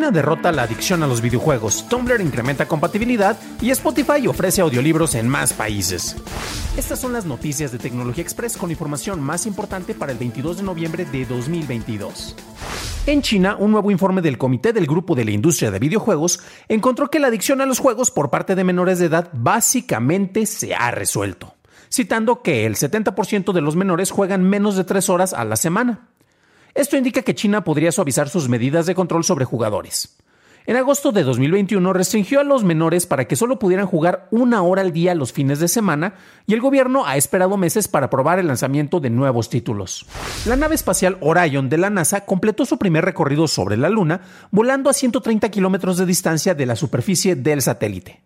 China derrota la adicción a los videojuegos, Tumblr incrementa compatibilidad y Spotify ofrece audiolibros en más países. Estas son las noticias de Tecnología Express con información más importante para el 22 de noviembre de 2022. En China, un nuevo informe del Comité del Grupo de la Industria de Videojuegos encontró que la adicción a los juegos por parte de menores de edad básicamente se ha resuelto, citando que el 70% de los menores juegan menos de 3 horas a la semana. Esto indica que China podría suavizar sus medidas de control sobre jugadores. En agosto de 2021 restringió a los menores para que solo pudieran jugar una hora al día los fines de semana y el gobierno ha esperado meses para aprobar el lanzamiento de nuevos títulos. La nave espacial Orion de la NASA completó su primer recorrido sobre la Luna volando a 130 kilómetros de distancia de la superficie del satélite.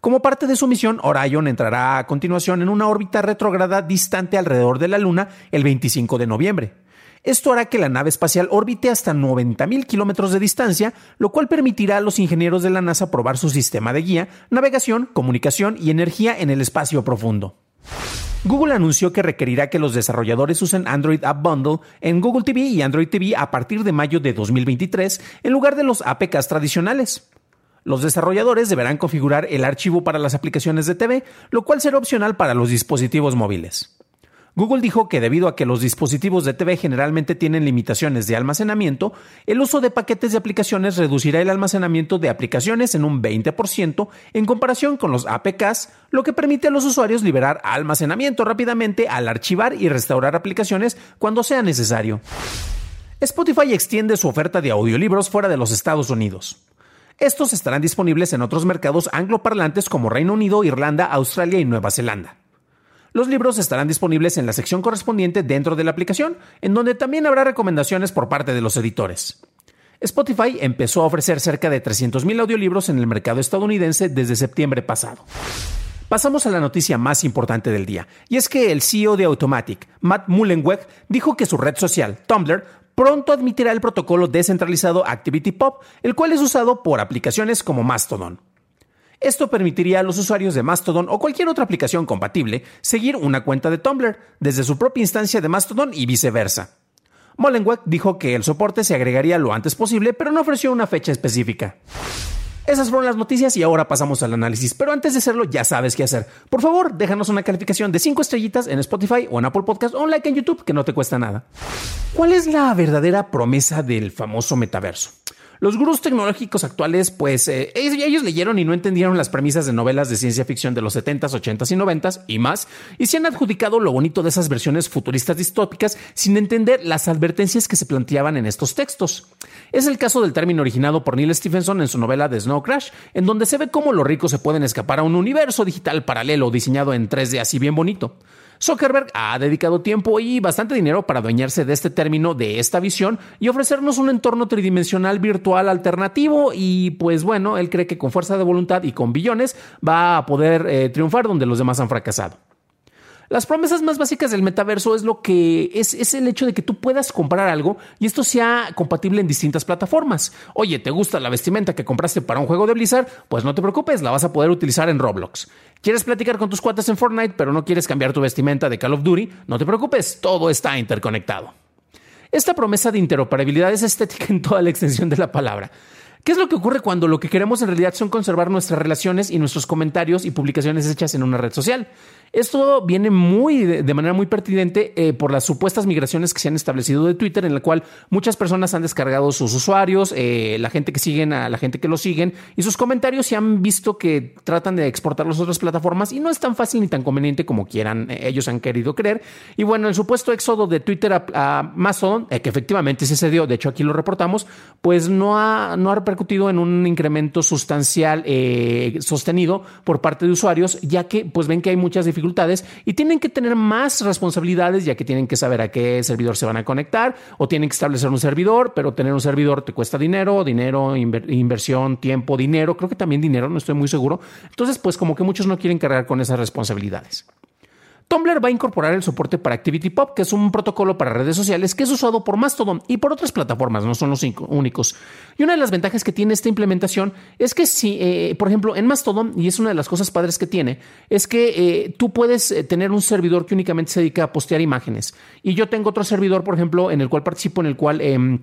Como parte de su misión, Orion entrará a continuación en una órbita retrógrada distante alrededor de la Luna el 25 de noviembre. Esto hará que la nave espacial orbite hasta 90.000 kilómetros de distancia, lo cual permitirá a los ingenieros de la NASA probar su sistema de guía, navegación, comunicación y energía en el espacio profundo. Google anunció que requerirá que los desarrolladores usen Android App Bundle en Google TV y Android TV a partir de mayo de 2023 en lugar de los APKs tradicionales. Los desarrolladores deberán configurar el archivo para las aplicaciones de TV, lo cual será opcional para los dispositivos móviles. Google dijo que debido a que los dispositivos de TV generalmente tienen limitaciones de almacenamiento, el uso de paquetes de aplicaciones reducirá el almacenamiento de aplicaciones en un 20% en comparación con los APKs, lo que permite a los usuarios liberar almacenamiento rápidamente al archivar y restaurar aplicaciones cuando sea necesario. Spotify extiende su oferta de audiolibros fuera de los Estados Unidos. Estos estarán disponibles en otros mercados angloparlantes como Reino Unido, Irlanda, Australia y Nueva Zelanda. Los libros estarán disponibles en la sección correspondiente dentro de la aplicación, en donde también habrá recomendaciones por parte de los editores. Spotify empezó a ofrecer cerca de 300.000 audiolibros en el mercado estadounidense desde septiembre pasado. Pasamos a la noticia más importante del día, y es que el CEO de Automatic, Matt Mullenweg, dijo que su red social, Tumblr, pronto admitirá el protocolo descentralizado ActivityPub, el cual es usado por aplicaciones como Mastodon. Esto permitiría a los usuarios de Mastodon o cualquier otra aplicación compatible seguir una cuenta de Tumblr desde su propia instancia de Mastodon y viceversa. Molenweg dijo que el soporte se agregaría lo antes posible, pero no ofreció una fecha específica. Esas fueron las noticias y ahora pasamos al análisis. Pero antes de hacerlo, ya sabes qué hacer. Por favor, déjanos una calificación de 5 estrellitas en Spotify o en Apple Podcast o un like en YouTube, que no te cuesta nada. ¿Cuál es la verdadera promesa del famoso metaverso? Los gurús tecnológicos actuales, pues eh, ellos, leyeron y no entendieron las premisas de novelas de ciencia ficción de los 70s, 80s y 90s y más, y se han adjudicado lo bonito de esas versiones futuristas distópicas sin entender las advertencias que se planteaban en estos textos. Es el caso del término originado por Neil Stephenson en su novela The Snow Crash, en donde se ve cómo los ricos se pueden escapar a un universo digital paralelo diseñado en 3D así bien bonito. Zuckerberg ha dedicado tiempo y bastante dinero para adueñarse de este término, de esta visión y ofrecernos un entorno tridimensional virtual alternativo y pues bueno, él cree que con fuerza de voluntad y con billones va a poder eh, triunfar donde los demás han fracasado. Las promesas más básicas del metaverso es lo que es, es, el hecho de que tú puedas comprar algo y esto sea compatible en distintas plataformas. Oye, ¿te gusta la vestimenta que compraste para un juego de Blizzard? Pues no te preocupes, la vas a poder utilizar en Roblox. ¿Quieres platicar con tus cuates en Fortnite pero no quieres cambiar tu vestimenta de Call of Duty? No te preocupes, todo está interconectado. Esta promesa de interoperabilidad es estética en toda la extensión de la palabra. ¿Qué es lo que ocurre cuando lo que queremos en realidad son conservar nuestras relaciones y nuestros comentarios y publicaciones hechas en una red social? Esto viene muy de manera muy pertinente eh, por las supuestas migraciones que se han establecido de Twitter, en la cual muchas personas han descargado sus usuarios, eh, la gente que siguen a la gente que lo siguen y sus comentarios se han visto que tratan de exportarlos a otras plataformas y no es tan fácil ni tan conveniente como quieran eh, ellos han querido creer. Y bueno, el supuesto éxodo de Twitter a, a Mastodon, que efectivamente se dio, de hecho aquí lo reportamos, pues no ha, no ha repercutido en un incremento sustancial sostenido por parte de usuarios, ya que pues ven que hay muchas dificultades y tienen que tener más responsabilidades ya que tienen que saber a qué servidor se van a conectar o tienen que establecer un servidor, pero tener un servidor te cuesta dinero, dinero, inversión, tiempo, dinero, creo que también dinero, no estoy muy seguro. Entonces, pues como que muchos no quieren cargar con esas responsabilidades. Tumblr va a incorporar el soporte para ActivityPub, que es un protocolo para redes sociales que es usado por Mastodon y por otras plataformas, no son los únicos. Y una de las ventajas que tiene esta implementación es que si, eh, por ejemplo, en Mastodon, y es una de las cosas padres que tiene, es que eh, tú puedes eh, tener un servidor que únicamente se dedica a postear imágenes. Y yo tengo otro servidor, por ejemplo, en el cual participo, en el cual em,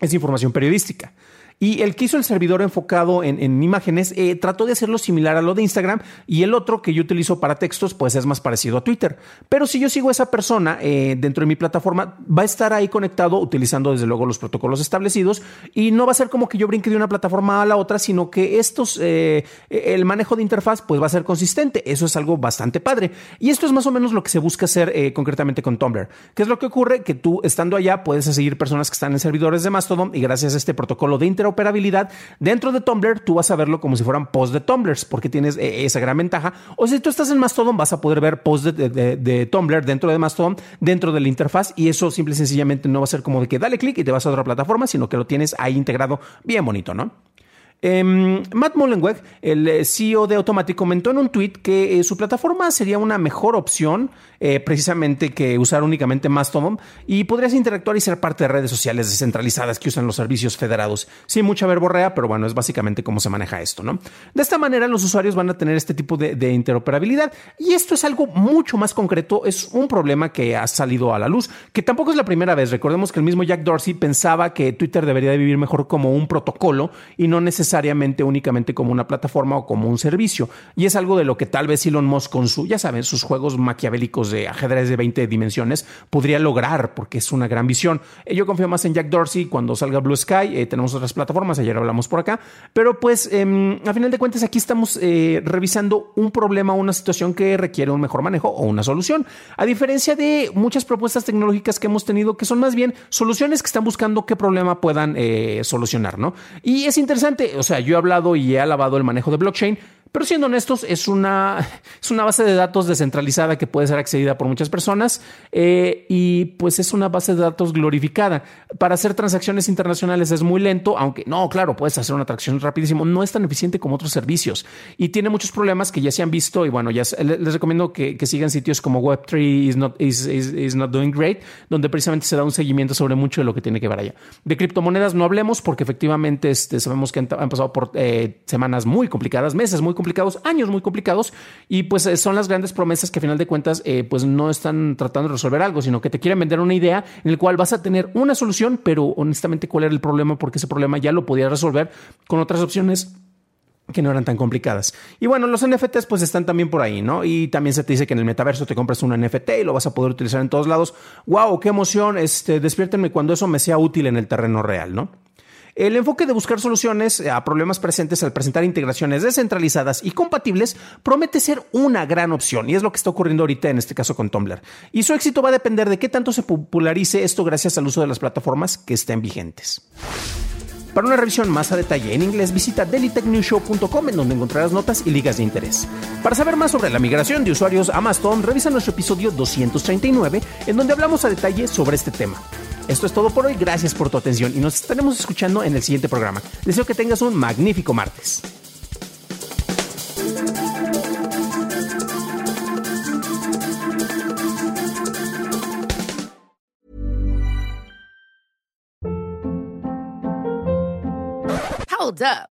es información periodística. Y el que hizo el servidor enfocado en, imágenes eh, trató de hacerlo similar a lo de Instagram y el otro que yo utilizo para textos pues es más parecido a Twitter. Pero si yo sigo a esa persona eh, dentro de mi plataforma, va a estar ahí conectado utilizando desde luego los protocolos establecidos y no va a ser como que yo brinque de una plataforma a la otra, sino que estos, eh, el manejo de interfaz pues va a ser consistente. Eso es algo bastante padre. Y esto es más o menos lo que se busca hacer concretamente con Tumblr. ¿Qué es lo que ocurre? Que tú estando allá puedes seguir personas que están en servidores de Mastodon y gracias a este protocolo de interfaz operabilidad, dentro de Tumblr tú vas a verlo como si fueran posts de Tumblr, porque tienes eh, esa gran ventaja. O si tú estás en Mastodon, vas a poder ver posts de, Tumblr dentro de Mastodon, dentro de la interfaz, y eso simple y sencillamente no va a ser como de que dale clic y te vas a otra plataforma, sino que lo tienes ahí integrado bien bonito, ¿no? Em, Matt Mullenweg, el eh, CEO de Automatic, comentó en un tweet que eh, su plataforma sería una mejor opción, eh, precisamente que usar únicamente Mastodon, y podrías interactuar y ser parte de redes sociales descentralizadas que usan los servicios federados. Sin mucha verborrea, pero bueno, es básicamente cómo se maneja esto, ¿no? De esta manera, los usuarios van a tener este tipo de, interoperabilidad, y esto es algo mucho más concreto, es un problema que ha salido a la luz, que tampoco es la primera vez. Recordemos que el mismo Jack Dorsey pensaba que Twitter debería de vivir mejor como un protocolo y no necesariamente necesariamente únicamente como una plataforma o como un servicio. Y es algo de lo que tal vez Elon Musk con su, ya saben, sus juegos maquiavélicos de ajedrez de 20 dimensiones podría lograr, porque es una gran visión. Eh, yo confío más en Jack Dorsey cuando salga Blue Sky. Eh, tenemos otras plataformas, ayer hablamos por acá. Pero pues, em, a final de cuentas, aquí estamos eh, revisando un problema, una situación que requiere un mejor manejo o una solución. A diferencia de muchas propuestas tecnológicas que hemos tenido, que son más bien soluciones que están buscando qué problema puedan solucionar, ¿no? Y es interesante, o sea, yo he hablado y he alabado el manejo de blockchain, pero siendo honestos, es una, es una base de datos descentralizada que puede ser accedida por muchas personas eh, y pues es una base de datos glorificada. Para hacer transacciones internacionales es muy lento, aunque no, claro, puedes hacer una transacción rapidísimo, no es tan eficiente como otros servicios y tiene muchos problemas que ya se han visto y bueno, ya les recomiendo que, sigan sitios como Web3 is not, is, not doing great, donde precisamente se da un seguimiento sobre mucho de lo que tiene que ver allá. De criptomonedas no hablemos porque efectivamente este, sabemos que han, pasado por eh, semanas muy complicadas, meses muy complicados, años muy complicados, y pues eh, son las grandes promesas que a final de cuentas eh, pues no están tratando de resolver algo, sino que te quieren vender una idea en el cual vas a tener una solución, pero honestamente cuál era el problema, porque ese problema ya lo podías resolver con otras opciones que no eran tan complicadas. Y bueno, los NFTs pues están también por ahí, ¿no? Y también se te dice que en el metaverso te compras un NFT y lo vas a poder utilizar en todos lados. ¡Wow! ¡Qué emoción! Este, despiértenme cuando eso me sea útil en el terreno real, ¿no? El enfoque de buscar soluciones a problemas presentes al presentar integraciones descentralizadas y compatibles promete ser una gran opción y es lo que está ocurriendo ahorita en este caso con Tumblr. Y su éxito va a depender de qué tanto se popularice esto gracias al uso de las plataformas que estén vigentes. Para una revisión más a detalle en inglés, visita dailytechnewshow.com en donde encontrarás notas y ligas de interés. Para saber más sobre la migración de usuarios a Mastodon, revisa nuestro episodio 239 en donde hablamos a detalle sobre este tema. Esto es todo por hoy, gracias por tu atención y nos estaremos escuchando en el siguiente programa. Deseo que tengas un magnífico martes. Hold up.